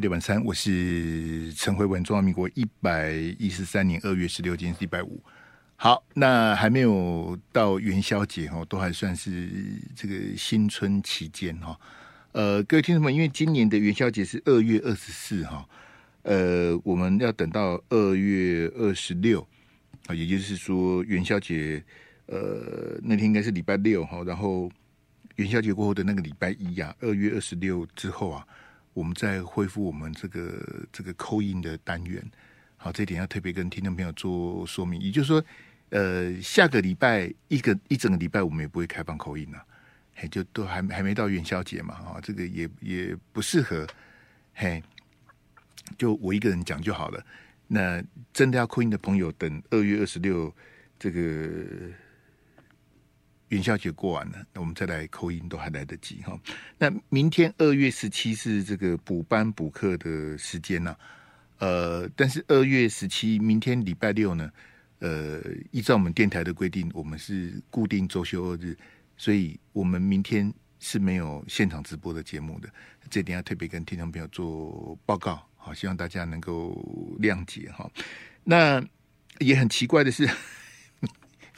飞碟晚餐，我是陈慧文。中华民国一百一十三年二月十六，今天是一百五。好，那还没有到元宵节哈，都还算是这个新春期间哈。呃，各位听众们，因为今年的元宵节是二月二十四哈，呃，我们要等到二月二十六啊，也就是说元宵节呃那天应该是礼拜六哈，然后元宵节过后的那个礼拜一呀，二月二十六之后啊。我们再恢复我们这个这个 call in 的单元，好，这点要特别跟听众朋友做说明。也就是说，呃，下个礼拜一个一整个礼拜，我们也不会开放 call in 了，嘿，就都还还没到元宵节嘛，啊，这个也也不适合，嘿，就我一个人讲就好了。那真的要扣音的朋友，等二月二十六这个。元宵节过完了，那我们再来 call in 都还来得及哈。那明天二月十七是这个补班补课的时间呢、呃，但是二月十七明天礼拜六呢，呃，依照我们电台的规定，我们是固定周休二日，所以我们明天是没有现场直播的节目的，这点要特别跟听众朋友做报告，好，希望大家能够谅解哈。那也很奇怪的是。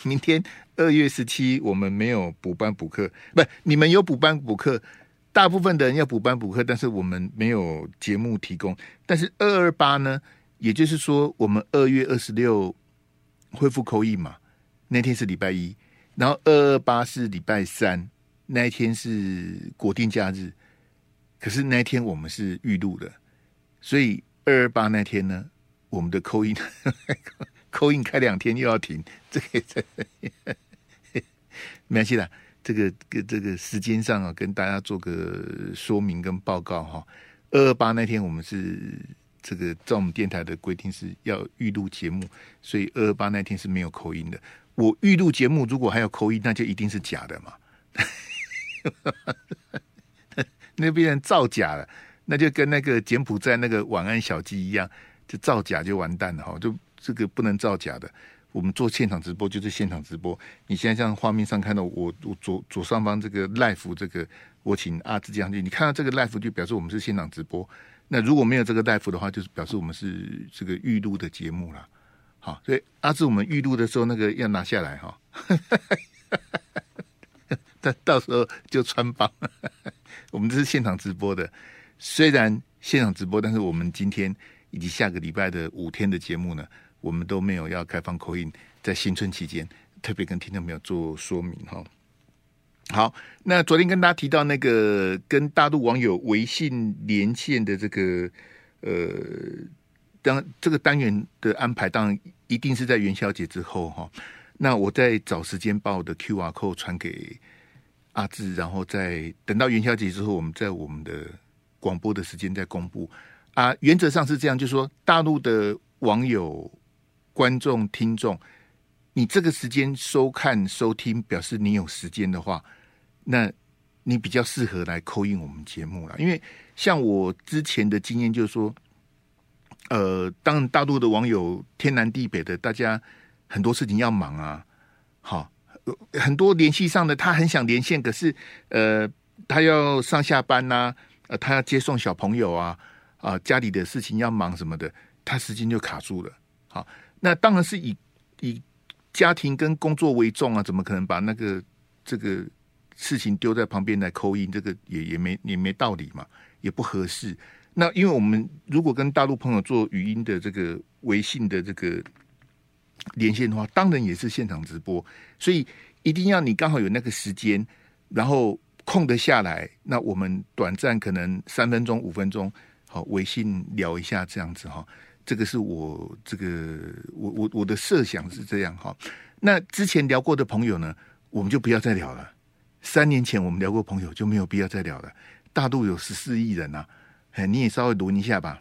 明天二月十七，我们没有补班补课，不，你们有补班补课，大部分的人要补班补课，但是我们没有节目提供。但是二二八呢，也就是说，我们二月二十六恢复扣印嘛，那天是礼拜一，然后二二八是礼拜三，那一天是国定假日，可是那一天我们是预录的，所以二二八那天呢，我们的扣印。扣印。开两天又要停，这个这 没关系啦。这个个这个时间上啊，跟大家做个说明跟报告哈。二二八那天我们是这个在我们电台的规定是要预录节目，所以二二八那天是没有口音的。我预录节目如果还有口音那就一定是假的嘛。那边人造假了，那就跟那个柬埔寨那个晚安小鸡一样，就造假就完蛋了哈，就。这个不能造假的，我们做现场直播就是现场直播。你现在像画面上看到我，我左左上方这个 live 这个，我请阿志将军，你看到这个 live 就表示我们是现场直播。那如果没有这个 live 的话，就是表示我们是这个预录的节目了。好，所以阿志，我们预录的时候那个要拿下来哈，到 到时候就穿帮。我们这是现场直播的，虽然现场直播，但是我们今天以及下个礼拜的五天的节目呢。我们都没有要开放口音在新春期间特别跟听众朋友做说明哈。好，那昨天跟大家提到那个跟大陆网友微信连线的这个呃，当这个单元的安排，当然一定是在元宵节之后哈。那我再找时间把我的 QR code 传给阿志，然后再等到元宵节之后，我们在我们的广播的时间再公布啊。原则上是这样，就是说大陆的网友。观众、听众，你这个时间收看、收听，表示你有时间的话，那你比较适合来 call in 我们节目了。因为像我之前的经验，就是说，呃，当大陆的网友天南地北的，大家很多事情要忙啊，好，很多联系上的，他很想连线，可是呃，他要上下班呐、呃，他要接送小朋友啊，啊，家里的事情要忙什么的，他时间就卡住了，好。那当然是以以家庭跟工作为重啊，怎么可能把那个这个事情丢在旁边来扣音这个也也没也没道理嘛，也不合适。那因为我们如果跟大陆朋友做语音的这个微信的这个连线的话，当然也是现场直播，所以一定要你刚好有那个时间，然后空得下来，那我们短暂可能三分钟、五分钟，好，微信聊一下这样子哈。这个是我这个我我我的设想是这样哈。那之前聊过的朋友呢，我们就不要再聊了。三年前我们聊过朋友，就没有必要再聊了。大陆有十四亿人呐、啊，哎，你也稍微轮一下吧。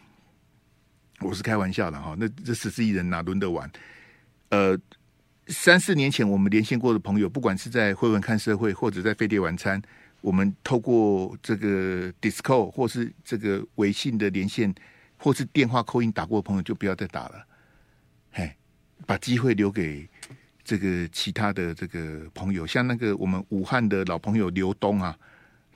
我是开玩笑的哈。那这十四亿人哪轮得完？呃，三四年前我们连线过的朋友，不管是在慧文看社会，或者在飞碟晚餐，我们透过这个 d i s c o 或是这个微信的连线。或是电话扣音打过的朋友就不要再打了，嘿，把机会留给这个其他的这个朋友，像那个我们武汉的老朋友刘东啊，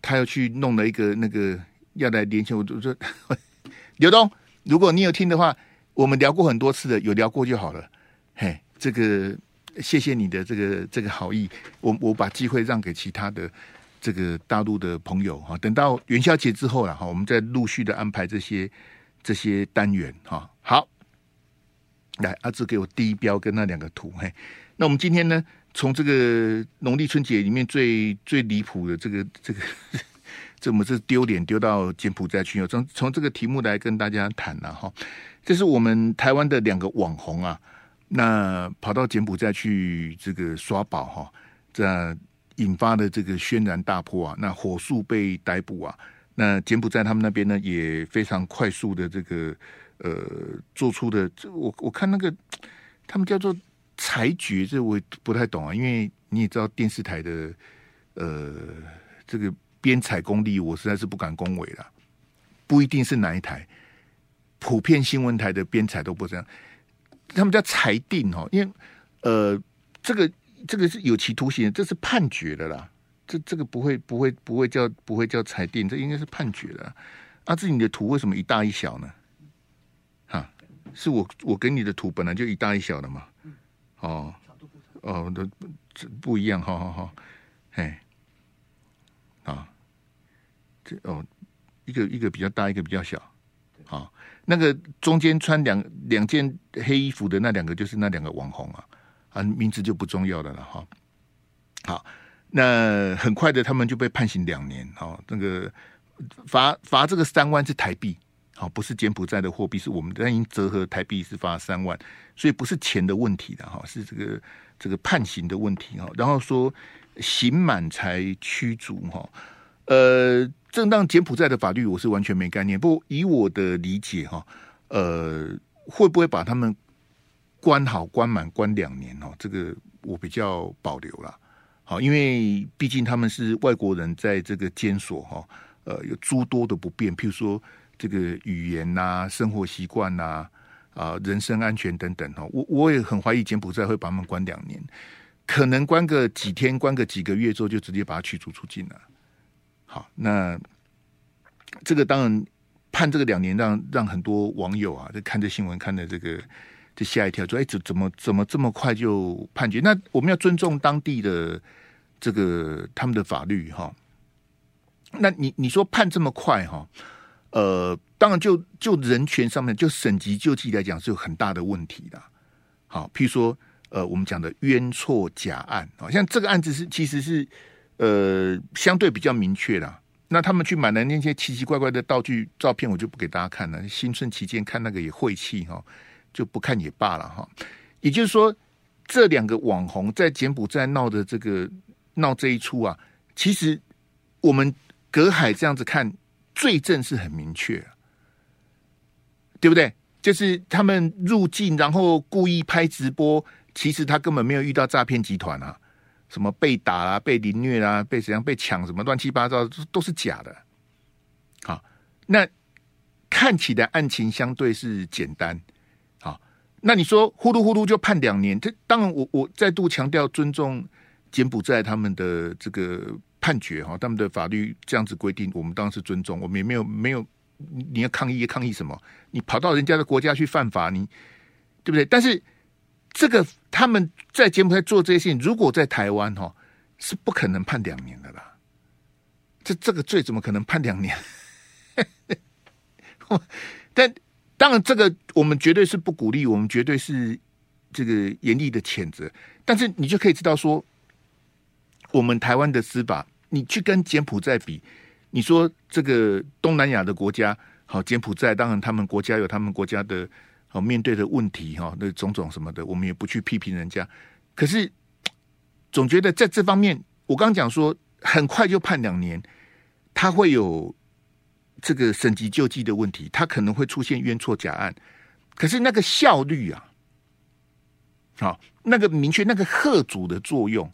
他要去弄了一个那个要来连线，我就说 刘东，如果你有听的话，我们聊过很多次的，有聊过就好了。嘿，这个谢谢你的这个这个好意，我我把机会让给其他的这个大陆的朋友哈，等到元宵节之后了哈，我们再陆续的安排这些这些单元哈。好，来阿志给我第一标跟那两个图嘿，那我们今天呢，从这个农历春节里面最最离谱的这个这个。怎么是丢脸丢到柬埔寨去？从从这个题目来跟大家谈了哈，这是我们台湾的两个网红啊，那跑到柬埔寨去这个刷宝哈，这引发的这个轩然大波啊，那火速被逮捕啊，那柬埔寨他们那边呢也非常快速的这个呃做出的这，我我看那个他们叫做裁决，这我不太懂啊，因为你也知道电视台的呃这个。编采功力，我实在是不敢恭维了。不一定是哪一台，普遍新闻台的编采都不这样。他们叫裁定哦，因为呃，这个这个是有期徒刑，这是判决的啦。这这个不会不会不会叫不会叫裁定，这应该是判决的。阿志，你的图为什么一大一小呢？哈，是我我给你的图本来就一大一小的嘛。哦哦，都这不一样，好好好，哎，啊。这哦，一个一个比较大，一个比较小，好、哦，那个中间穿两两件黑衣服的那两个就是那两个网红啊，啊，名字就不重要的了哈、好，那很快的他们就被判刑两年，哦，那个罚罚这个三万是台币，好、哦，不是柬埔寨的货币，是我们的，但已经折合台币是罚三万，所以不是钱的问题的哈、哦，是这个这个判刑的问题哈、哦。然后说刑满才驱逐哈、哦，呃。正当柬埔寨的法律，我是完全没概念。不以我的理解哈，呃，会不会把他们关好、关满、关两年哦？这个我比较保留了。好，因为毕竟他们是外国人，在这个监所哈，呃，有诸多的不便，譬如说这个语言呐、生活习惯呐、啊、人身安全等等哈。我我也很怀疑柬埔寨会把他们关两年，可能关个几天、关个几个月之后，就直接把他驱逐出境了。好，那这个当然判这个两年让，让让很多网友啊，在看这新闻看的这个就吓一跳，说：“哎，怎怎么怎么这么快就判决？”那我们要尊重当地的这个他们的法律哈。那你你说判这么快哈？呃，当然就就人权上面，就省级救济来讲是有很大的问题的。好，譬如说呃，我们讲的冤错假案，好像这个案子是其实是。呃，相对比较明确的。那他们去买的那些奇奇怪怪的道具照片，我就不给大家看了。新春期间看那个也晦气哈，就不看也罢了哈。也就是说，这两个网红在柬埔寨闹的这个闹这一出啊，其实我们隔海这样子看，罪证是很明确，对不对？就是他们入境然后故意拍直播，其实他根本没有遇到诈骗集团啊。什么被打啊，被凌虐啊，被怎样被抢什么乱七八糟，都都是假的。好，那看起来案情相对是简单。那你说呼噜呼噜就判两年？这当然我，我再度强调尊重柬埔寨他们的这个判决哈，他们的法律这样子规定，我们当然是尊重。我们也没有没有你要抗议抗议什么？你跑到人家的国家去犯法，你对不对？但是。这个他们在柬埔寨做这些事情，如果在台湾哈，是不可能判两年的啦。这这个罪怎么可能判两年？但当然，这个我们绝对是不鼓励，我们绝对是这个严厉的谴责。但是你就可以知道说，我们台湾的司法，你去跟柬埔寨比，你说这个东南亚的国家，好，柬埔寨当然他们国家有他们国家的。好，面对的问题哈，那种种什么的，我们也不去批评人家。可是总觉得在这方面，我刚讲说，很快就判两年，他会有这个省级救济的问题，他可能会出现冤错假案。可是那个效率啊，好，那个明确那个吓阻的作用，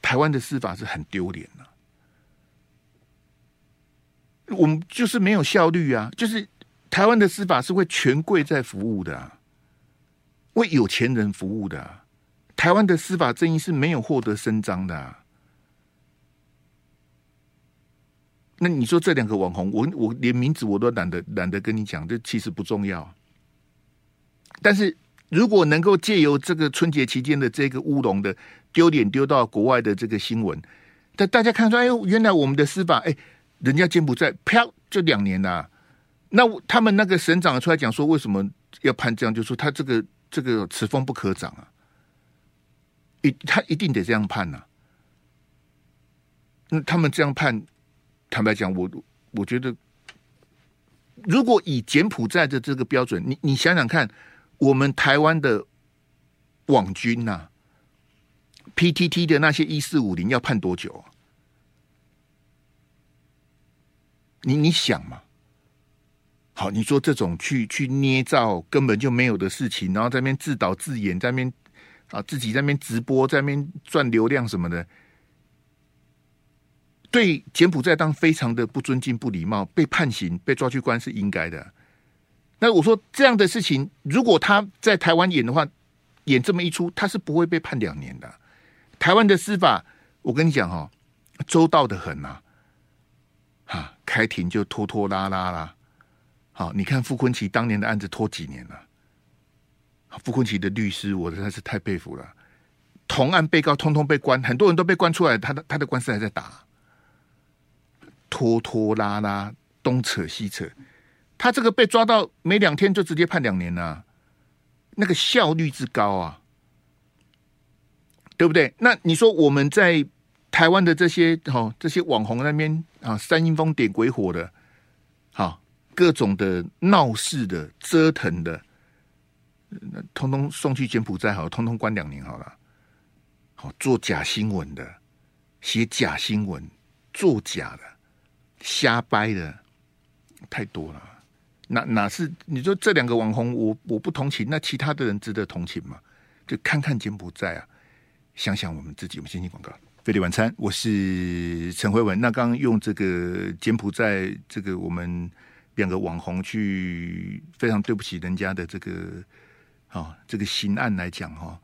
台湾的司法是很丢脸的。我们就是没有效率啊，就是。台湾的司法是为权贵在服务的啊，为有钱人服务的啊。台湾的司法正义是没有获得伸张的啊。那你说这两个网红，我我连名字我都懒得懒得跟你讲，这其实不重要。但是如果能够借由这个春节期间的这个乌龙的丢脸丢到国外的这个新闻，但大家看出来，哎，原来我们的司法，哎，人家柬埔寨飘就两年呐。那他们那个省长出来讲说，为什么要判这样？就说他这个这个此风不可长啊，一他一定得这样判呐、那他们这样判，坦白讲，我我觉得，如果以柬埔寨的这个标准，你你想想看，我们台湾的网军呐、，PTT 的那些一四五零要判多久、啊？你你想嘛？好，你说这种去去捏造根本就没有的事情，然后在那边自导自演，在那边啊自己在那边直播，在那边赚流量什么的，对柬埔寨当非常的不尊敬、不礼貌，被判刑、被抓去关是应该的。那我说这样的事情，如果他在台湾演的话，演这么一出，他是不会被判两年的。台湾的司法，我跟你讲哈，周到的很呐，哈，开庭就拖拖拉拉啦。好，你看傅昆萁当年的案子拖几年了？傅昆萁的律师，我实在是太佩服了。同案被告通通被关，很多人都被关出来，他的他的官司还在打，拖拖拉拉，东扯西扯。他这个被抓到没两天就直接判两年了，那个效率之高啊，对不对？那你说我们在台湾的这些哦，这些网红那边啊，煽阴风点鬼火的，好。各种的闹事的、折腾的，那通通送去柬埔寨好，通通关两年好了。好，做假新闻的、写假新闻、作假的、瞎掰的，太多了。哪哪是你说这两个网红，我我不同情，那其他的人值得同情吗？就看看柬埔寨啊，想想我们自己。我们先进广告，飞利晚餐，我是陈慧文。那刚刚用这个柬埔寨，这个我们。两个网红去非常对不起人家的这个啊、这个刑案来讲哈、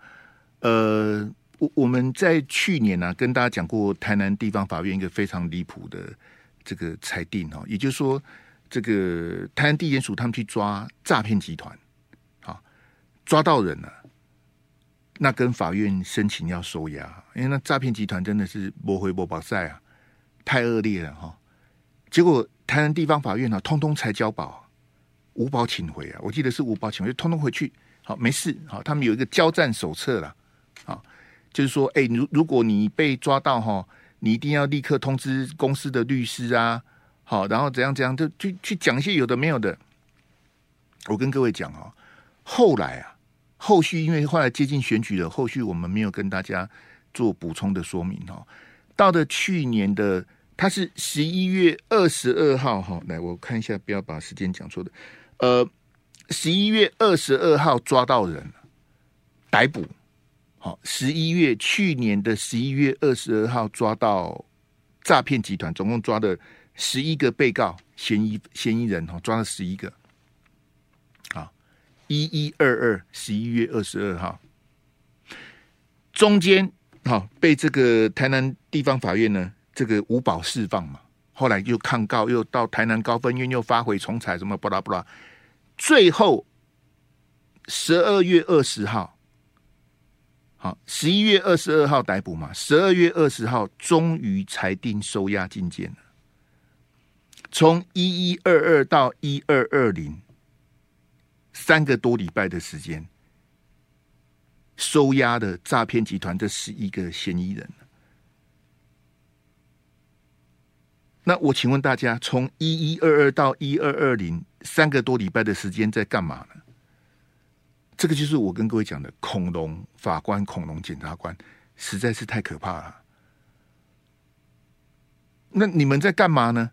呃，我我们在去年呢、啊、跟大家讲过台南地方法院一个非常离谱的这个裁定、哦，也就是说，这个台南地检署他们去抓诈骗集团，啊、抓到人了，那跟法院申请要收押，因为那诈骗集团真的是不回不保赛啊，太恶劣了哈、结果。台南地方法院呢、通通才交保，无保请回啊！我记得是无保请回，通通回去，好没事，好，他们有一个交战手册了，啊，就是说，哎、如如果你被抓到哈，你一定要立刻通知公司的律师啊，好，然后怎样怎样，就去去讲一些有的没有的。我跟各位讲啊，后来啊，后续因为后来接近选举了，后续我们没有跟大家做补充的说明哦。到了去年的。他是十一月二十二号，哈，来我看一下，不要把时间讲错的。呃，十一月二十二号抓到人，逮捕。好，十一月去年的十一月二十二号抓到诈骗集团，总共抓了十一个被告嫌疑嫌疑人，哈，抓了十一个。好，一一二二十一月二十二号，中间好被这个台南地方法院呢。这个无保释放嘛，后来又抗告，又到台南高分院又发回重裁，什么巴拉巴拉，最后十二月二十号，好，十一月二十二号逮捕嘛，十二月二十号终于裁定收押禁见。从一一二二到一二二零，三个多礼拜的时间，收押的诈骗集团这十一个嫌疑人。那我请问大家，从一一二二到一二二零三个多礼拜的时间在干嘛呢？这个就是我跟各位讲的恐龙法官、恐龙检察官，实在是太可怕了。那你们在干嘛呢？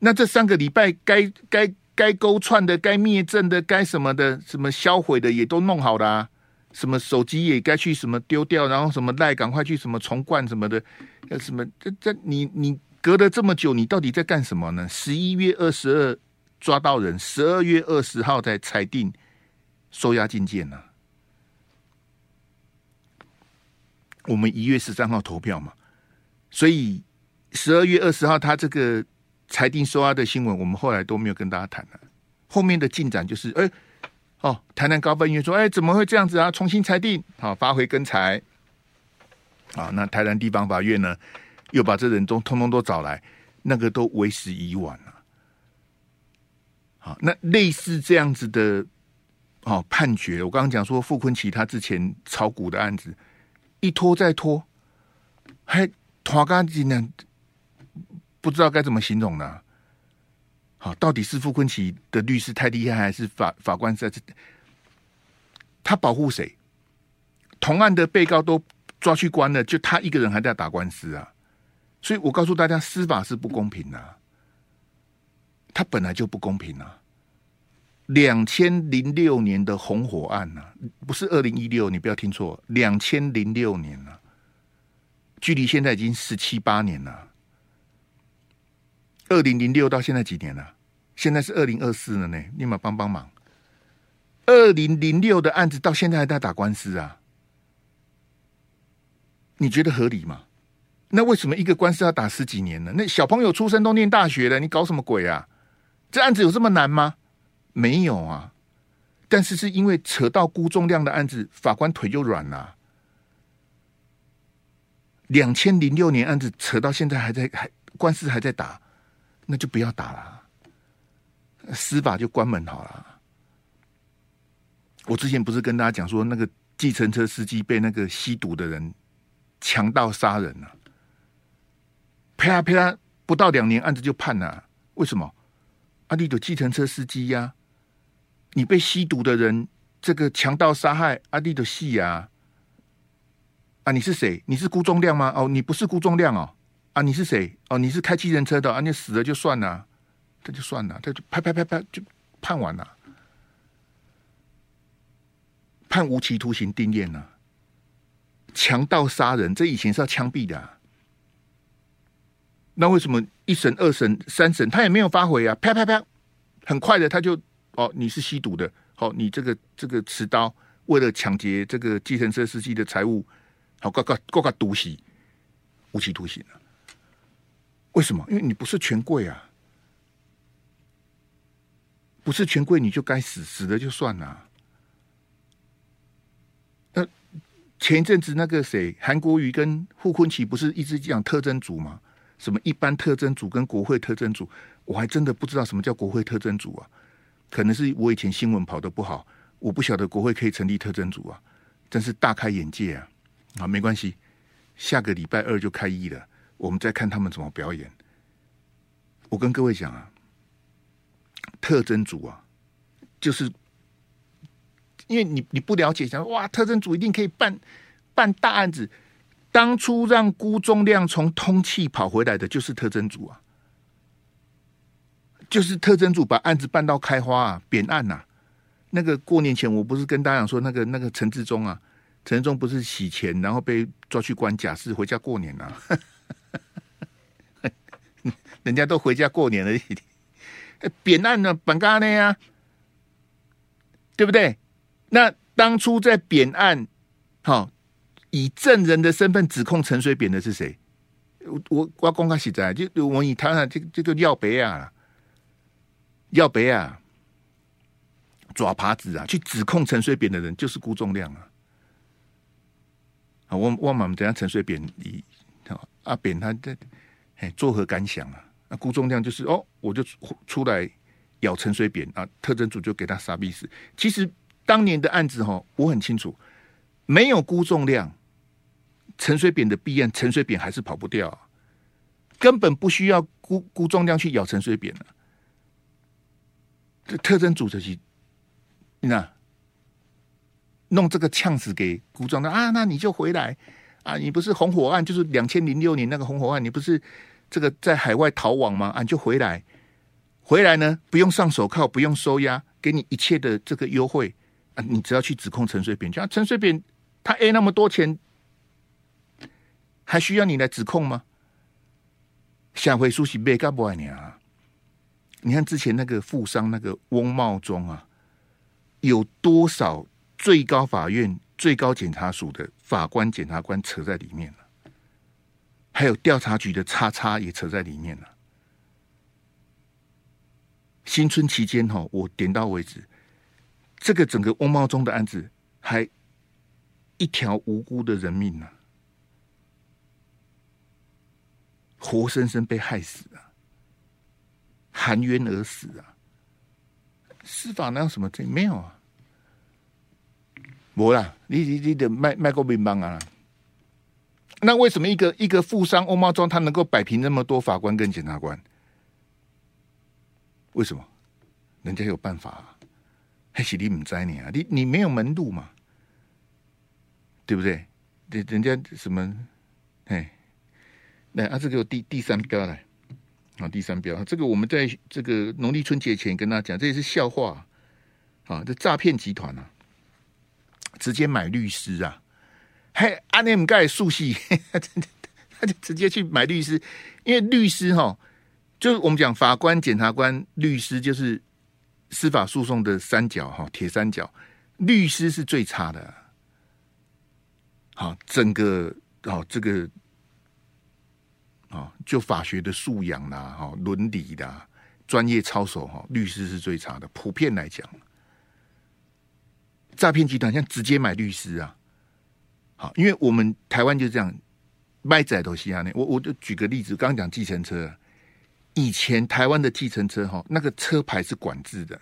那这三个礼拜该该该勾串的、该灭证的、该什么的、什么销毁的也都弄好了啊。什么手机也该去什么丢掉，然后什么赖赶快去什么重灌什么的，要，什么这这你你隔了这么久，你到底在干什么呢？十一月二十二抓到人，十二月二十号才裁定收押禁见呢。我们一月十三号投票嘛，所以十二月二十号他这个裁定收押的新闻，我们后来都没有跟大家谈了。后面的进展就是，哎，哦，台南高分院说，哎，怎么会这样子啊？重新裁定，好，发回更裁。啊，那台南地方法院呢，又把这人都通通都找来，那个都为时已晚了。好，那类似这样子的，哦，判决，我刚刚讲说傅坤奇他之前炒股的案子，一拖再拖，还拖干净呢，不知道该怎么形容呢？好，到底是傅坤奇的律师太厉害，还是法法官在这？他保护谁？同案的被告都。抓去关了，就他一个人还在打官司啊！所以我告诉大家，司法是不公平的，他本来就不公平啊！两千零六年的红火案呐，不是二零一六，你不要听错，两千零六年了，距离现在已经十七八年了。二零零六到现在几年了？现在是二零二四了呢，立马帮帮忙！二零零六的案子到现在还在打官司啊！你觉得合理吗？那为什么一个官司要打十几年呢？那小朋友出生都念大学了，你搞什么鬼啊？这案子有这么难吗？没有啊。但是是因为扯到辜仲谅的案子，法官腿就软了。两千零六年案子扯到现在还在还官司还在打，那就不要打了，司法就关门好了。我之前不是跟大家讲说，那个计程车司机被那个吸毒的人。强盗杀人了，啪啪，不到两年案子就判了。为什么？阿弟的计程车司机呀，你被吸毒的人，这个强盗杀害阿弟的戏呀。啊，你是谁？你是辜仲亮吗？哦，你不是辜仲亮哦。啊，你是谁？哦，你是开计程车的。啊，你死了就算了，这就算了，这就啪啪啪啪就判完了，判无期徒刑定谳了。强盗杀人，这以前是要枪毙的啊。那为什么一审、二审、三审他也没有发回啊？啪啪啪，很快的他就哦，你是吸毒的，好，你这个这个持刀为了抢劫这个计程车司机的财物，好，够够够够毒死，无期徒刑了。为什么？因为你不是权贵啊，不是权贵你就该死，死了就算了。前一阵子那个谁，韩国瑜跟傅昆萁不是一直讲特征组吗？什么一般特征组跟国会特征组，我还真的不知道什么叫国会特征组啊。可能是我以前新闻跑得不好，我不晓得国会可以成立特征组啊，真是大开眼界啊！啊，没关系，下个礼拜二就开议了，我们再看他们怎么表演。我跟各位讲啊，特征组啊，就是。因为你你不了解，想哇，特征组一定可以办办大案子。当初让辜仲亮从通气跑回来的，就是特征组啊，就是特侦组把案子办到开花啊，扁案呐、啊。那个过年前，我不是跟大家讲说，那个那个陈志忠啊，陈志忠不是洗钱，然后被抓去关假释，回家过年啊。人家都回家过年了，扁案呢，本干呢呀，对不对？那当初在扁案，好以证人的身份指控陈水扁的是谁？我我公开写在，就我以他那这这个廖北亚，廖北亚爪耙子啊，去指控陈水扁的人就是辜仲亮啊。啊，我我们等下陈水扁你阿扁他在哎作何感想啊？那辜仲亮就是哦，我就出来咬陈水扁啊，特侦组就给他杀必死。其实。当年的案子哈，我很清楚，没有辜仲亮，陈水扁的弊案，陈水扁还是跑不掉，根本不需要辜辜仲亮去咬陈水扁了。这特征组织是，那，弄这个呛死给辜仲谅啊，那你就回来啊，你不是红火案，就是两千零六年那个红火案，你不是这个在海外逃亡吗？啊，就回来，回来呢，不用上手铐，不用收押，给你一切的这个优惠。啊，你只要去指控陈水扁，像陈水扁他 A 那么多钱，还需要你来指控吗？下回书记别干不爱你啊！你看之前那个富商那个翁茂忠啊，有多少最高法院、最高检察署的法官、检察官扯在里面了？还有调查局的叉叉也扯在里面了。新春期间哈，我点到为止，这个整个翁茂忠的案子还一条无辜的人命呢、啊，活生生被害死啊，含冤而死啊！司法哪有什么罪？没有啊，没啦，你你你的卖卖过乒乓啊？那为什么一个一个富商翁茂忠他能够摆平那么多法官跟检察官？为什么？人家有办法、啊，还是你唔知你啊？你你没有门路嘛？对不对？人人家什么？哎，来啊，这个第第三标来，啊，第三标，这个我们在这个农历春节前跟大家讲，这也是笑话啊！这诈骗集团啊，直接买律师啊，嘿，阿内姆盖素系，他就直接去买律师，因为律师哈、就是我们讲法官、检察官、律师，就是司法诉讼的三角哈，铁三角。律师是最差的，好，整个好这个啊，就法学的素养啦，哈，伦理的专业操守哈，律师是最差的。普遍来讲，诈骗集团像直接买律师啊，好，因为我们台湾就这样卖仔都西亚内。我我就举个例子，刚刚讲计程车。以前台湾的计程车哈，那个车牌是管制的，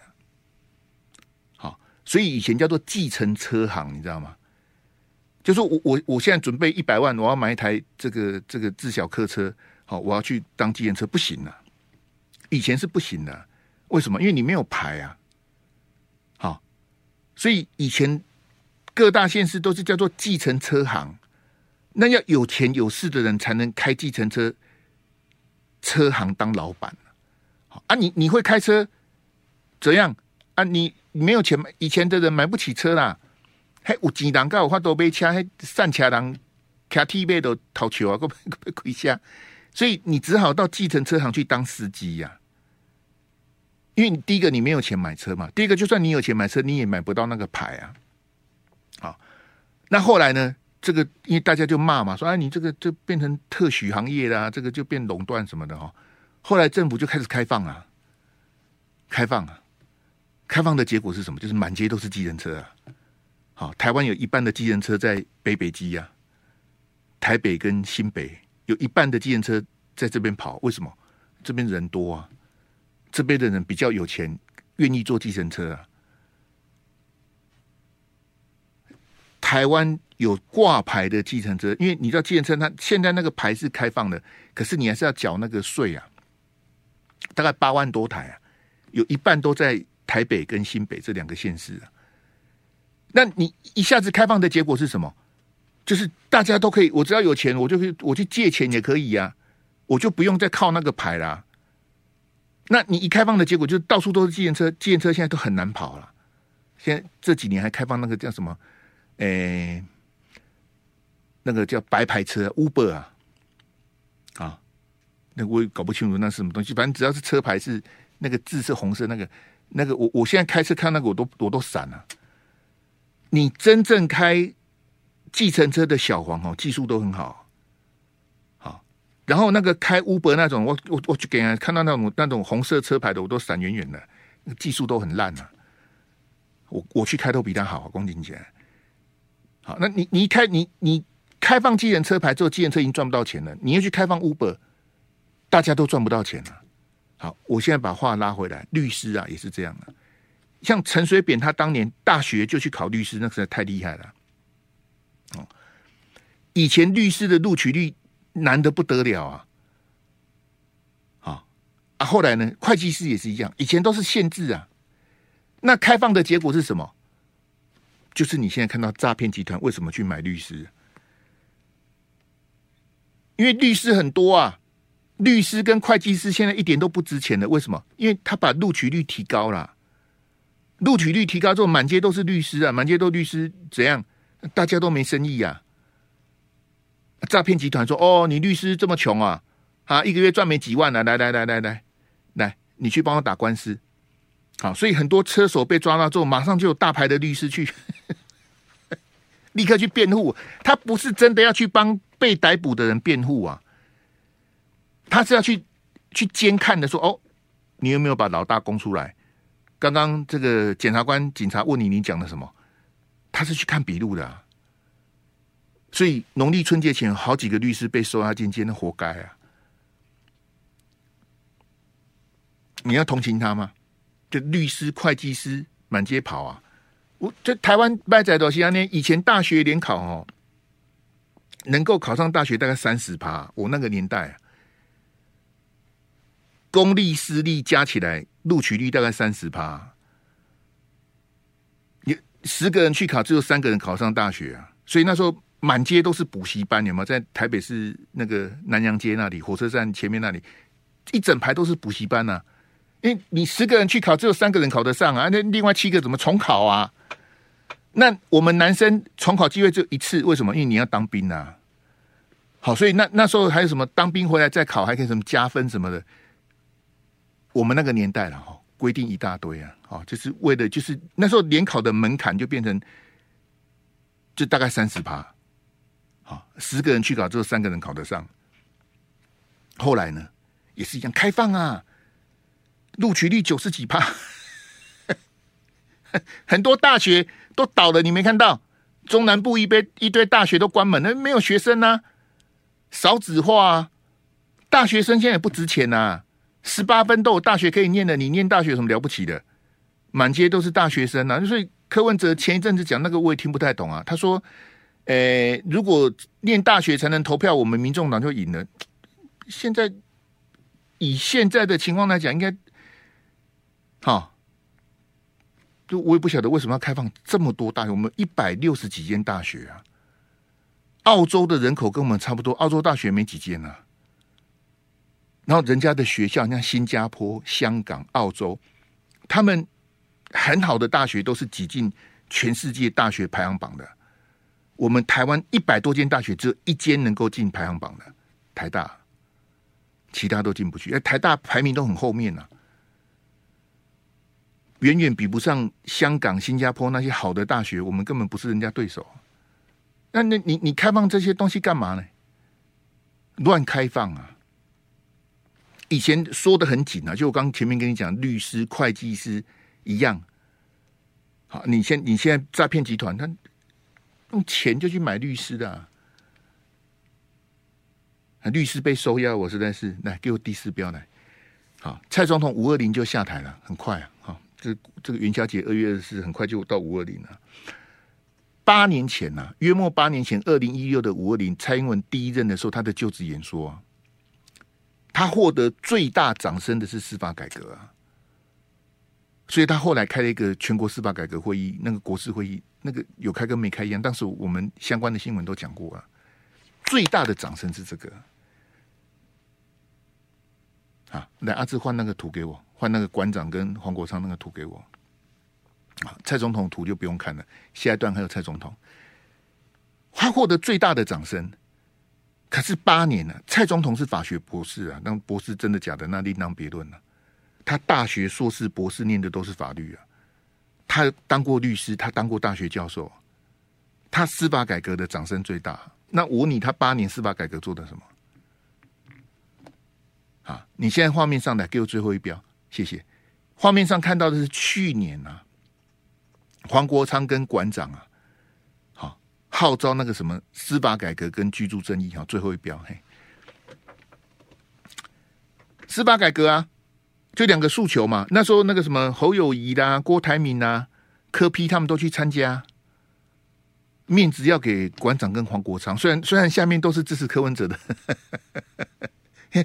好，所以以前叫做计程车行，你知道吗？就是我我我现在准备一百万，我要买一台这个这个自小客车，好，我要去当计程车，不行了。以前是不行的，为什么？因为你没有牌啊。好，所以以前各大县市都是叫做计程车行，那要有钱有势的人才能开计程车。车行当老板啊，你你会开车怎样啊？你没有钱，以前的人买不起车啦。嘿，有钱人有法度买车，嘿，散车人开 T 背都逃球啊，个个亏下。所以你只好到计程车行去当司机呀、啊。因为你第一个你没有钱买车嘛，第一个就算你有钱买车，你也买不到那个牌啊。好，那后来呢？这个因为大家就骂嘛，说哎，你这个就变成特许行业啦，这个就变垄断什么的哈。后来政府就开始开放啊，开放啊，开放的结果是什么？就是满街都是计程车啊。好，台湾有一半的计程车在北北基呀，台北跟新北有一半的计程车在这边跑，为什么？这边人多啊，这边的人比较有钱，愿意坐计程车啊。台湾有挂牌的计程车，因为你知道计程车，它现在那个牌是开放的，可是你还是要缴那个税啊，大概八万多台啊，有一半都在台北跟新北这两个县市啊。那你一下子开放的结果是什么？就是大家都可以，我只要有钱，我就去我去借钱也可以呀，我就不用再靠那个牌啦。那你一开放的结果，就是到处都是计程车，计程车现在都很难跑了。现在这几年还开放那个叫什么？诶、那个叫白牌车 Uber 啊，啊，那我也搞不清楚那是什么东西。反正只要是车牌是那个字是红色，那个那个我我现在开车看那个我都我都闪了。你真正开计程车的小黄哦，技术都很好，好。然后那个开 Uber 那种，我我我去给人看到那种那种红色车牌的，我都闪远远的，技术都很烂啊。我我去开都比他好，光景姐。好，那你你开你你开放计程车牌之后，计程车已经赚不到钱了。你要去开放 Uber，大家都赚不到钱了。好，我现在把话拉回来，律师啊也是这样的。像陈水扁他当年大学就去考律师，那实在太厉害了。哦，以前律师的录取率难得不得了啊。好啊，后来呢，会计师也是一样，以前都是限制啊。那开放的结果是什么？就是你现在看到诈骗集团为什么去买律师？因为律师很多啊，律师跟会计师现在一点都不值钱的。为什么？因为他把录取率提高了，录取率提高之后，满街都是律师啊，满街都律师，怎样？大家都没生意呀。诈骗集团说：“哦，你律师这么穷啊，啊，一个月赚没几万啊，来来来来来来，你去帮我打官司。”好，所以很多车手被抓到之后，马上就有大牌的律师去，立刻去辩护。他不是真的要去帮被逮捕的人辩护啊，他是要去去监看的，说哦，你有没有把老大供出来？刚刚这个检察官警察问你，你讲了什么？他是去看笔录的啊。所以农历春节前，好几个律师被收押进监，那活该啊！你要同情他吗？就律师、会计师满街跑啊！我这台湾拜在多西安呢？以前大学联考哦，能够考上大学大概三十趴。我那个年代啊，公立私立加起来录取率大概三十趴。你十个人去考，只有三个人考上大学啊！所以那时候。满街都是补习班，有没有？在台北市那个南阳街那里，火车站前面那里，一整排都是补习班呐、因为你十个人去考，只有三个人考得上啊，那另外七个怎么重考啊？那我们男生重考机会就一次，为什么？因为你要当兵啊。好，所以那那时候还有什么当兵回来再考，还可以什么加分什么的。我们那个年代了哈，规定一大堆啊，哦，就是为了就是那时候联考的门槛就变成就大概三十趴。好，十个人去考，只有三个人考得上。后来呢，也是一样开放啊，录取率九十几趴，很多大学都倒了，你没看到？中南部一堆一堆大学都关门了，没有学生啊，少子化啊，大学生现在也不值钱呐、十八分都有大学可以念的，你念大学有什么了不起的？满街都是大学生啊，所以柯文哲前一阵子讲那个我也听不太懂啊，他说。呃、如果念大学才能投票，我们民众党就赢了。现在以现在的情况来讲，应该好。就我也不晓得为什么要开放这么多大学，我们一百六十几间大学啊。澳洲的人口跟我们差不多，澳洲大学没几间啊。然后人家的学校，像新加坡、香港、澳洲，他们很好的大学都是挤进全世界大学排行榜的。我们台湾一百多间大学，只有一间能够进排行榜的台大，其他都进不去。哎，台大排名都很后面啊，远远比不上香港、新加坡那些好的大学，我们根本不是人家对手。那那你你开放这些东西干嘛呢？乱开放啊！以前说得很紧啊，就我刚前面跟你讲，律师、会计师一样。好，你现你现在诈骗集团他。用钱就去买律师的啊，律师被收押，我实在是来给我第四标来。好，蔡总统五二零就下台了，很快啊！好，这这个元宵节二月二十四很快就到五二零了。八年前呐、啊，约莫八年前，二零一六的五二零，蔡英文第一任的时候，他的就职演说啊，他获得最大掌声的是司法改革啊，所以他后来开了一个全国司法改革会议，那个国事会议。那个有开跟没开一样，但是我们相关的新闻都讲过啊。最大的掌声是这个啊！来，阿志换那个图给我，换那个馆长跟黄国昌那个图给我。啊，蔡总统图就不用看了，下一段还有蔡总统，他获得最大的掌声。可是八年了，蔡总统是法学博士啊，那博士真的假的？那另当别论了。他大学硕士、博士念的都是法律啊。他当过律师，他当过大学教授，他司法改革的掌声最大。那我问你，他八年司法改革做的什么？啊，你现在画面上来给我最后一标，谢谢。画面上看到的是去年啊，黄国昌跟馆长啊，号召那个什么司法改革跟居住正义，哈，最后一标嘿，司法改革啊。就两个诉求嘛，那时候那个什么侯友宜啦、郭台铭啦、柯批他们都去参加，面子要给馆长跟黄国昌。虽然虽然下面都是支持柯文哲的，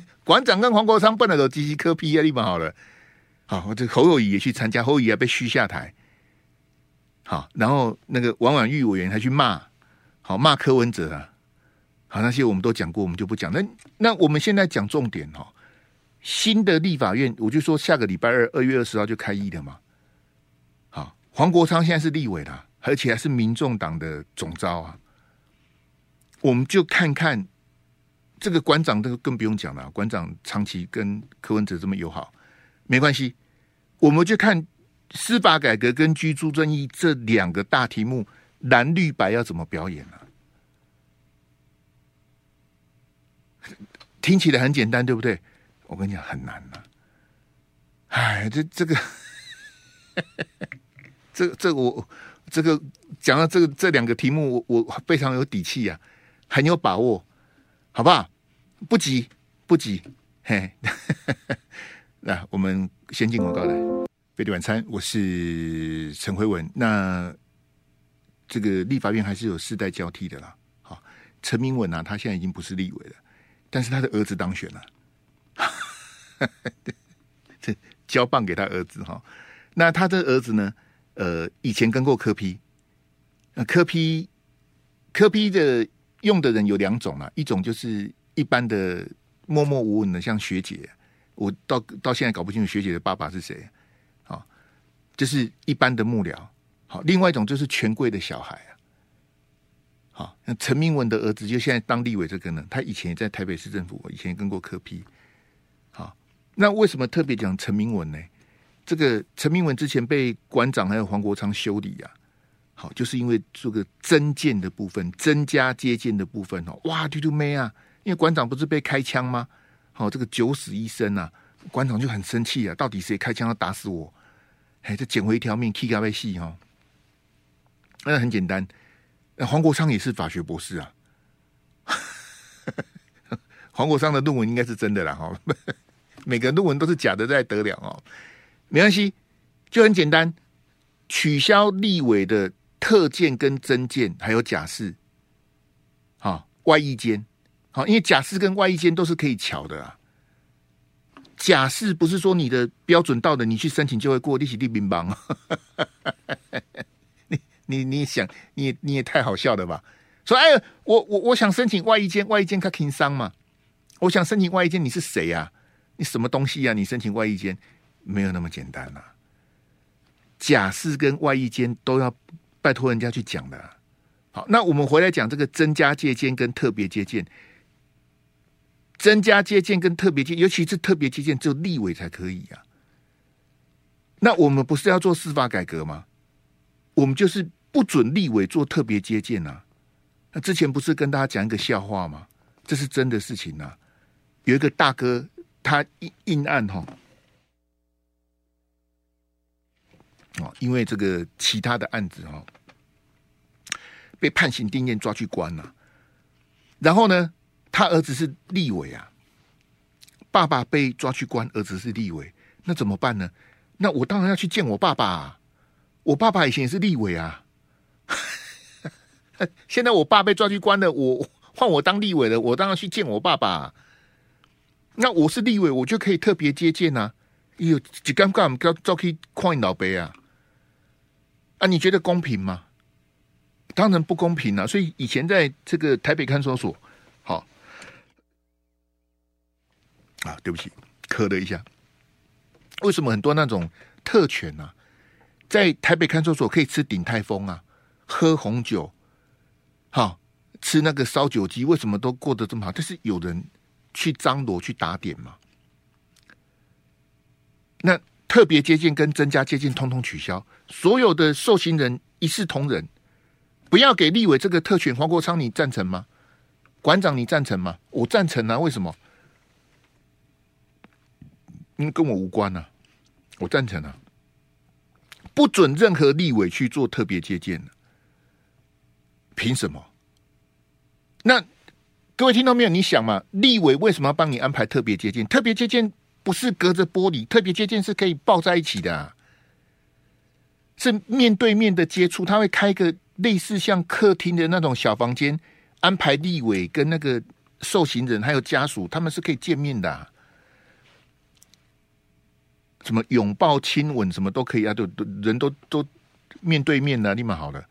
馆长跟黄国昌不能够支持柯 P 啊，立马好了。好，这侯友宜也去参加，侯友宜还被嘘下台。好，然后那个王婉玉委员还去骂，好骂柯文哲啊。好，那些我们都讲过，我们就不讲。那那我们现在讲重点哈。新的立法院，我就说下个礼拜二，二月二十号就开议的嘛。好，黄国昌现在是立委了，而且还是民众党的总召啊。我们就看看这个馆长，这个更不用讲了。馆长长期跟柯文哲这么友好，没关系。我们就看司法改革跟居住正义这两个大题目，蓝绿白要怎么表演呢？听起来很简单，对不对？我跟你讲，很难呐、哎，这 这个，这这我这个讲到这个这两个题目，我我非常有底气呀、啊，很有把握，好不好？不急不急，嘿，那我们先进广告来，飞碟晚餐，我是陈辉文。那这个立法院还是有世代交替的啦。好，陈明文啊，他现在已经不是立委了，但是他的儿子当选了。这交棒给他儿子哈，那他的儿子呢？呃，以前跟过柯批那柯 P 柯 P 的用的人有两种啊，一种就是一般的默默无闻的，像学姐，我到到现在搞不清楚学姐的爸爸是谁，好，就是一般的幕僚，好，另外一种就是权贵的小孩啊，好，那陈明文的儿子就现在当立委这个呢，他以前也在台北市政府，以前也跟过科批。好。那为什么特别讲陈明文呢？这个陈明文之前被馆长还有黄国昌修理、啊，好，就是因为这个增建的部分、增加接见的部分哦，哇，嘟嘟妹啊！因为馆长不是被开枪吗？好，这个九死一生啊，馆长就很生气啊，到底谁开枪要打死我？哎，这捡回一条命，K 咖啡戏哈。那很简单，黄国昌也是法学博士啊，黄国昌的论文应该是真的啦，哈。每个论文都是假的，在得了哦，没关系，就很简单，取消立委的特见跟增见，还有假释，好外役监，好，因为假释跟外役监都是可以乔的啊。假释不是说你的标准到的，你去申请就会过，利息利兵帮，你你想，你你也太好笑了吧？说哎，我我我想申请外役监，外役监他轻商嘛？我想申请外役监，你是谁呀、啊？你什么东西呀、啊？你申请外役监没有那么简单呐、假释跟外役监都要拜托人家去讲的、好，那我们回来讲这个增加接见跟特别接见，增加接见跟特别接，尤其是特别接见，只有立委才可以、啊。那我们不是要做司法改革吗？我们就是不准立委做特别接见啊。那之前不是跟大家讲一个笑话吗？这是真的事情呐、啊。有一个大哥。他阴阴案哈，哦，因为这个其他的案子哈，被判刑定谳抓去关了。然后呢，他儿子是立委啊，爸爸被抓去关，儿子是立委，那怎么办呢？那我当然要去见我爸爸啊，我爸爸以前也是立委啊。现在我爸被抓去关了，我换我当立委了，我当然去见我爸爸。那我是立委，我就可以特别接见呐、啊。有几尴尬，我们就可以夸你老辈啊。啊，你觉得公平吗？当然不公平了、啊。所以以前在这个台北看守所，好，啊，对不起，咳了一下。为什么很多那种特权啊，在台北看守所可以吃鼎泰丰啊，喝红酒，好，吃那个烧酒鸡，为什么都过得这么好？但是有人。去张罗去打点嘛？那特别接近跟增加接近通通取消，所有的受刑人一视同仁，不要给立委这个特权。黄国昌，你赞成吗？馆长，你赞成吗？我赞成啊！为什么？因为跟我无关啊！我赞成啊！不准任何立委去做特别接见，凭什么？那？各位听到没有？你想嘛，立委为什么要帮你安排特别接见？特别接见不是隔着玻璃，特别接见是可以抱在一起的啊，是面对面的接触。他会开个类似像客厅的那种小房间，安排立委跟那个受刑人还有家属，他们是可以见面的啊。什么拥抱、亲吻，什么都可以啊，都都人都都面对面的，立马好了。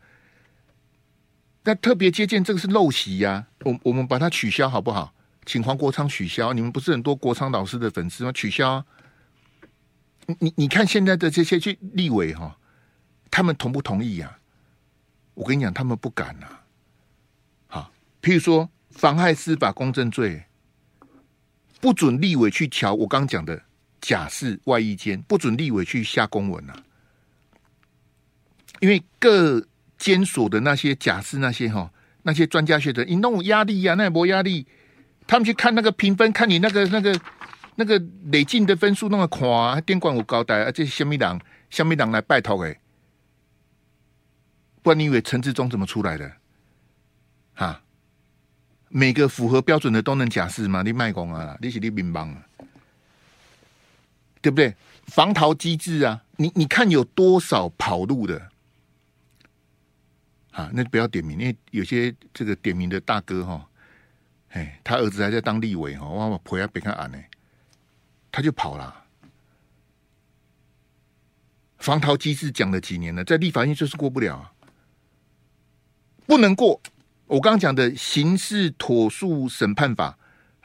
那特别接见这个是陋习呀，我我们把它取消好不好？请黄国昌取消。你们不是很多国昌老师的粉丝吗？取消啊。你你看现在的这些去立委哈，他们同不同意呀？我跟你讲，他们不敢呐。好，譬如说妨害司法公正罪，不准立委去乔我刚讲的假释外衣间，不准立委去下公文呐，因为各。监所的那些假释那些哈，那些专家学者，你弄压力呀、啊，那也没压力，他们去看那个评分，看你那个那个那个累进的分数那么宽，电管有交代啊，这是什么人？什么人来拜托诶？不然你以为陈志忠怎么出来的？哈，每个符合标准的都能假释吗？你卖公啊，你是你民帮啊，对不对？防逃机制啊，你你看有多少跑路的？啊，那不要点名，因为有些这个点名的大哥哈，哎，他儿子还在当立委哈，哇哇婆要别看俺呢，他就跑了。防逃机制讲了几年了，在立法院就是过不了，不能过。我刚刚讲的刑事妥诉审判法，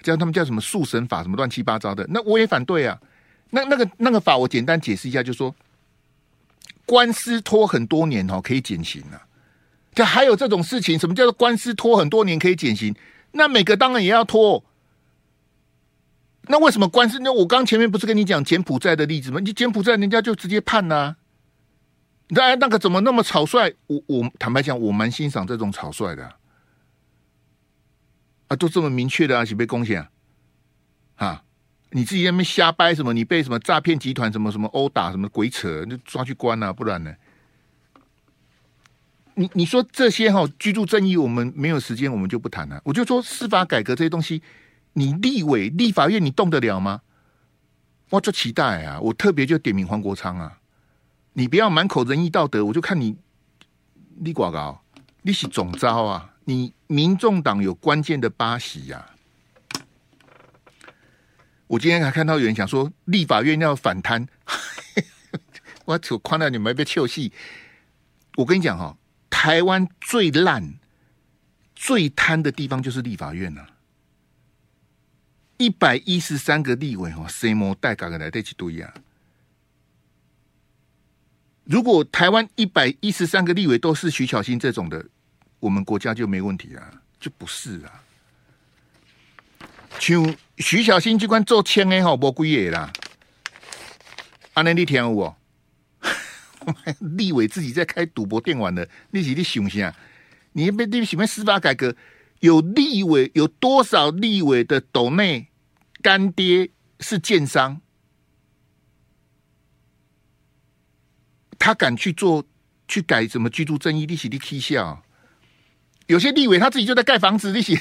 叫他们叫什么速审法，什么乱七八糟的，那我也反对啊。那那个那个法，我简单解释一下，就是说官司拖很多年哦，可以减刑啊。这还有这种事情？什么叫做官司拖很多年可以减刑？那每个当然也要拖。那为什么官司？那我刚前面不是跟你讲柬埔寨的例子吗？你柬埔寨人家就直接判呐、啊。那那个怎么那么草率？我我坦白讲，我蛮欣赏这种草率的。啊，都这么明确的啊，是被攻陷啊？你自己在那边瞎掰什么？你被什么诈骗集团什么什么殴打什么鬼扯，就抓去关啊？不然呢？你你说这些哈、居住正义，我们没有时间，我们就不谈了。我就说司法改革这些东西，你立委、立法院，你动得了吗？我就期待啊！我特别就点名黄国昌啊！你不要满口仁义道德，我就看你立广告，你是总招啊！你民众党有关键的八席呀、啊！我今天还看到有人讲说立法院要反贪，我我看到你们被臭戏。我跟你讲哈、台湾最烂、最贪的地方就是立法院呐、啊！一百一十三个立委哦，谁模带嘎个来得起堆呀？如果台湾一百一十三个立委都是徐巧芯这种的，我们国家就没问题啊，就不是啊。像徐巧芯机关做签的哈，无几个啦。安尼你听我。立委自己在开赌博电玩的，你是你想啥？你被你喜欢司法改革？有立委有多少立委的斗内干爹是建商？他敢去做去改什么居住正义？你是你气笑？有些立委他自己就在盖房子，你是？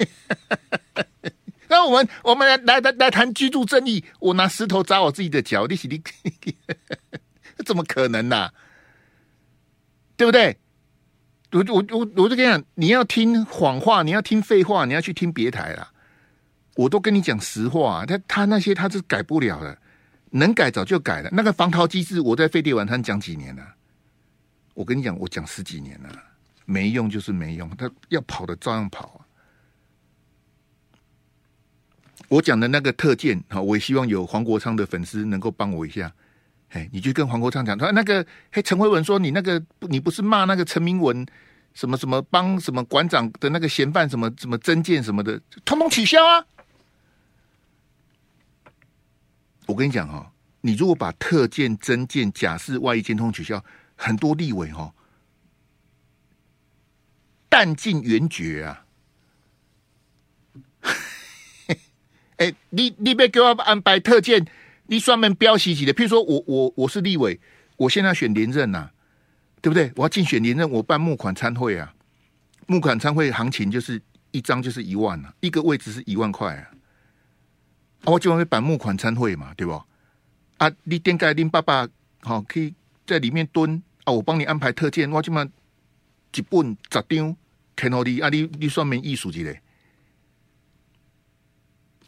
那我们我们来来来谈居住正义，我拿石头砸我自己的脚，你是你？怎么可能呢、对不对？我我我我就跟你讲，你要听谎话，你要听废话，你要去听别台啦。我都跟你讲实话，他他那些他是改不了的，能改早就改了。那个防逃机制，我在飞碟晚餐讲几年了？我跟你讲，我讲十几年了，没用就是没用，他要跑的照样跑。我讲的那个特件，好，我也希望有黄国昌的粉丝能够帮我一下。哎，你去跟黄国昌讲，他说那个嘿，陈慧文说你那个你不是骂那个陈明文什么什么帮什么馆长的那个嫌犯什么什么增建什么的，通通取消啊！我跟你讲哈、哦，你如果把特建、增建、假释、外溢监通取消，很多立委哈、哦，弹尽援绝啊！哎，你你别给我安排特建。你专门标习起的，譬如说我我我是立委，我现在选连任呐、啊，对不对？我要竞选连任，我办募款参会啊，募款参会行情就是一张就是一万啊，一个位置是一万块啊，我就会办募款参会嘛，对不？啊，你点解你爸爸好、哦、可以在里面蹲啊？我帮你安排特件，我就嘛一本十张，看好你啊，你你算没艺术之类。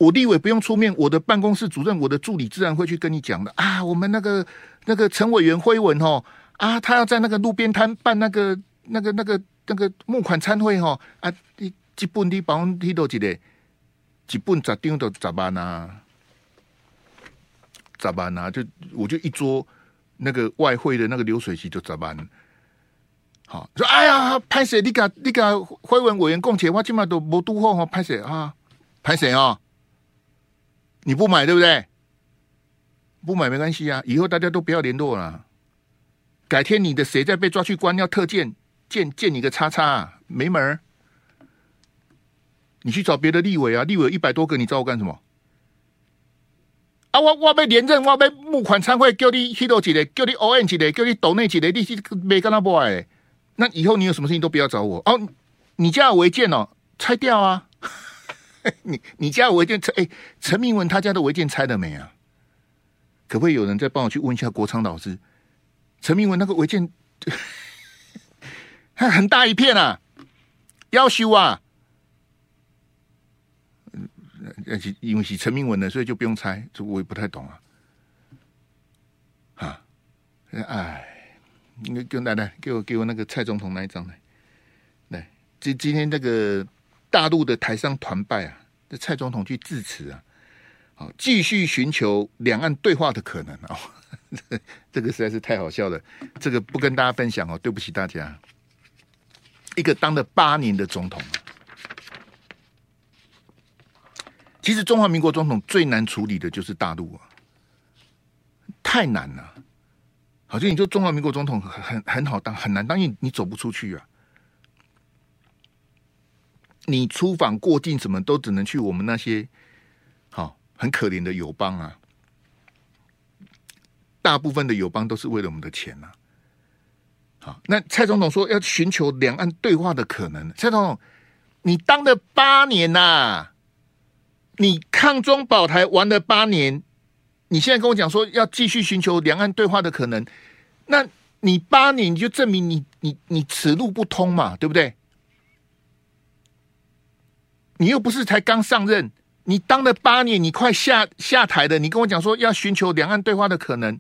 我立委不用出面，我的办公室主任、我的助理自然会去跟你讲的啊。我们那个那个陈委员辉文哦啊，他要在那个路边摊办那个那个那个那个募款餐会吼啊，你基本你帮我提多几个，基本十张都十万呐，十万呐，就我就一桌那个外汇的那个流水席就十万。好说，哎呀，拍谢你个你个辉文委员贡献，我起码都无拄好哈，拍谢啊，拍谢啊。你不买对不对？不买没关系啊，以后大家都不要联络了。改天你的谁再被抓去关，要特见见见你个叉叉，啊没门儿。你去找别的立委啊，立委一百多个，你找我干什么？啊，我我要连任，我要募款参会，叫你 hit 几个，叫你 on 几个，叫你抖内几个，你是没跟他不爱。那以后你有什么事情都不要找我哦。你家有违建哦，拆掉啊！你你家违建拆？哎，陈明文他家的违建拆了没啊？可不可以有人再帮我去问一下国昌老师？陈明文那个违建，还很大一片啊，要修啊！因为是陈明文的，所以就不用拆，这我也不太懂啊。啊，哎，应该给我来来，给我给我那个蔡总统那一张来。来，今今天那个大陆的台商团拜啊，这蔡总统去致辞啊，好，继续寻求两岸对话的可能啊、哦。这个实在是太好笑了，这个不跟大家分享哦，对不起大家。一个当了八年的总统。其实中华民国总统最难处理的就是大陆啊，太难了。好像你说中华民国总统很很好当，很难当，因为你走不出去啊。你出访过境什么都只能去我们那些好很可怜的友邦啊。大部分的友邦都是为了我们的钱呐。好，那蔡总统说要寻求两岸对话的可能。蔡总统，你当了八年呐。你抗中保台玩了八年，你现在跟我讲说要继续寻求两岸对话的可能，那你八年你就证明你你你此路不通嘛，对不对？你又不是才刚上任，你当了八年，你快下下台的，你跟我讲说要寻求两岸对话的可能，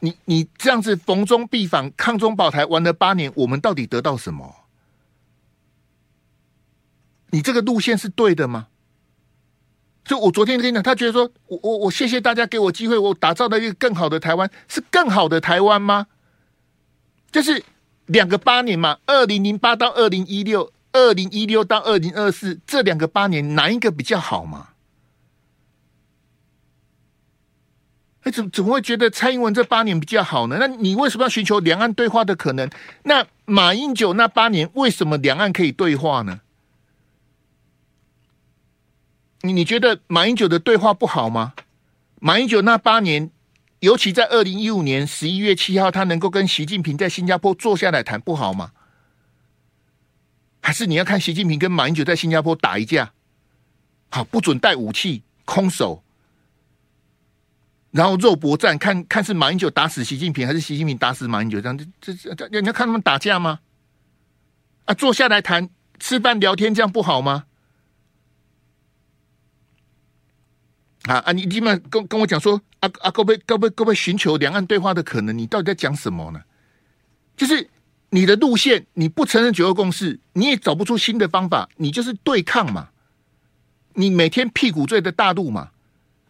你你这样子逢中必反，抗中保台玩了八年，我们到底得到什么？你这个路线是对的吗？就我昨天跟你讲，他觉得说我我我谢谢大家给我机会，我打造了一个更好的台湾，是更好的台湾吗？就是两个八年嘛，二零零八到二零一六，二零一六到二零二四这两个八年，哪一个比较好嘛？哎，怎怎么会觉得蔡英文这八年比较好呢？那你为什么要寻求两岸对话的可能？那马英九那八年为什么两岸可以对话呢？你你觉得马英九的对话不好吗？马英九那八年，尤其在二零一五年十一月七号，他能够跟习近平在新加坡坐下来谈，不好吗？还是你要看习近平跟马英九在新加坡打一架？好，不准带武器，空手，然后肉搏战，看看是马英九打死习近平，还是习近平打死马英九？这样，这这这，你要看他们打架吗？啊，坐下来谈，吃饭聊天，这样不好吗？啊啊！你基本上跟跟我讲说，啊啊，各位各位各位，寻求两岸对话的可能，你到底在讲什么呢？就是你的路线，你不承认九二共识，你也找不出新的方法，你就是对抗嘛。你每天屁股醉的大陆嘛。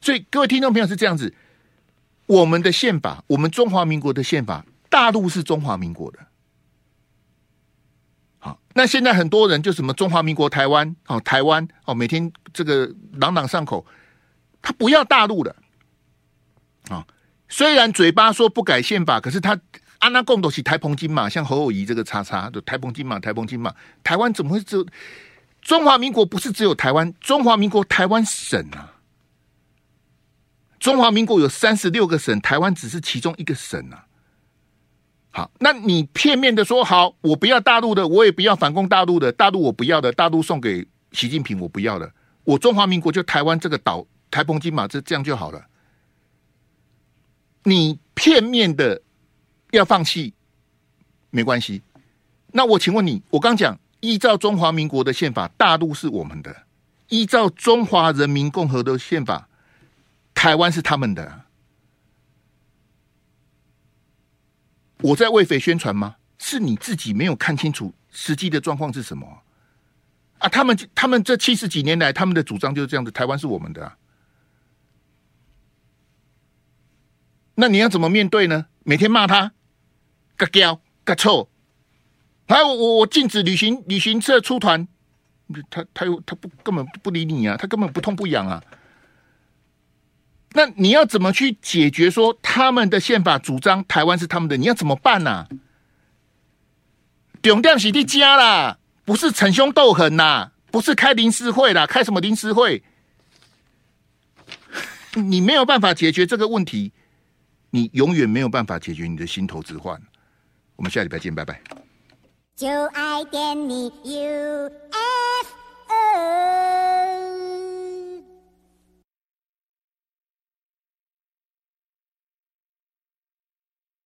所以各位听众朋友是这样子，我们的宪法，我们中华民国的宪法，大陆是中华民国的。好，那现在很多人就什么中华民国台湾哦，台湾哦，每天这个朗朗上口。他不要大陆的啊，虽然嘴巴说不改宪法，可是他安那共都是台澎金马，像侯友宜这个叉叉的台澎金马，台澎金马，台湾怎么会只有中华民国？不是只有台湾，中华民国台湾省啊，中华民国有三十六个省，台湾只是其中一个省啊。好，那你片面的说好，我不要大陆的，我也不要反攻大陆的，大陆我不要的，大陆送给习近平，我不要的，我中华民国就台湾这个岛。台澎金马，这这样就好了。你片面的要放弃没关系。那我请问你，我刚讲，依照中华民国的宪法，大陆是我们的；依照中华人民共和国的宪法，台湾是他们的。我在为匪宣传吗？是你自己没有看清楚实际的状况是什么啊？他们他们这七十几年来，他们的主张就是这样子：台湾是我们的。那你要怎么面对呢？每天骂他，嘎胶嘎臭，还有我我禁止旅行旅行社出团，他他又他不根本不理你啊，他根本不痛不痒啊。那你要怎么去解决说他们的宪法主张台湾是他们的？你要怎么办呢、啊？重点是你家啦，不是逞凶斗狠呐，不是开临时会啦，开什么临时会？你没有办法解决这个问题，你永远没有办法解决你的心头之患。我们下礼拜见，拜拜。就爱点你 U F O。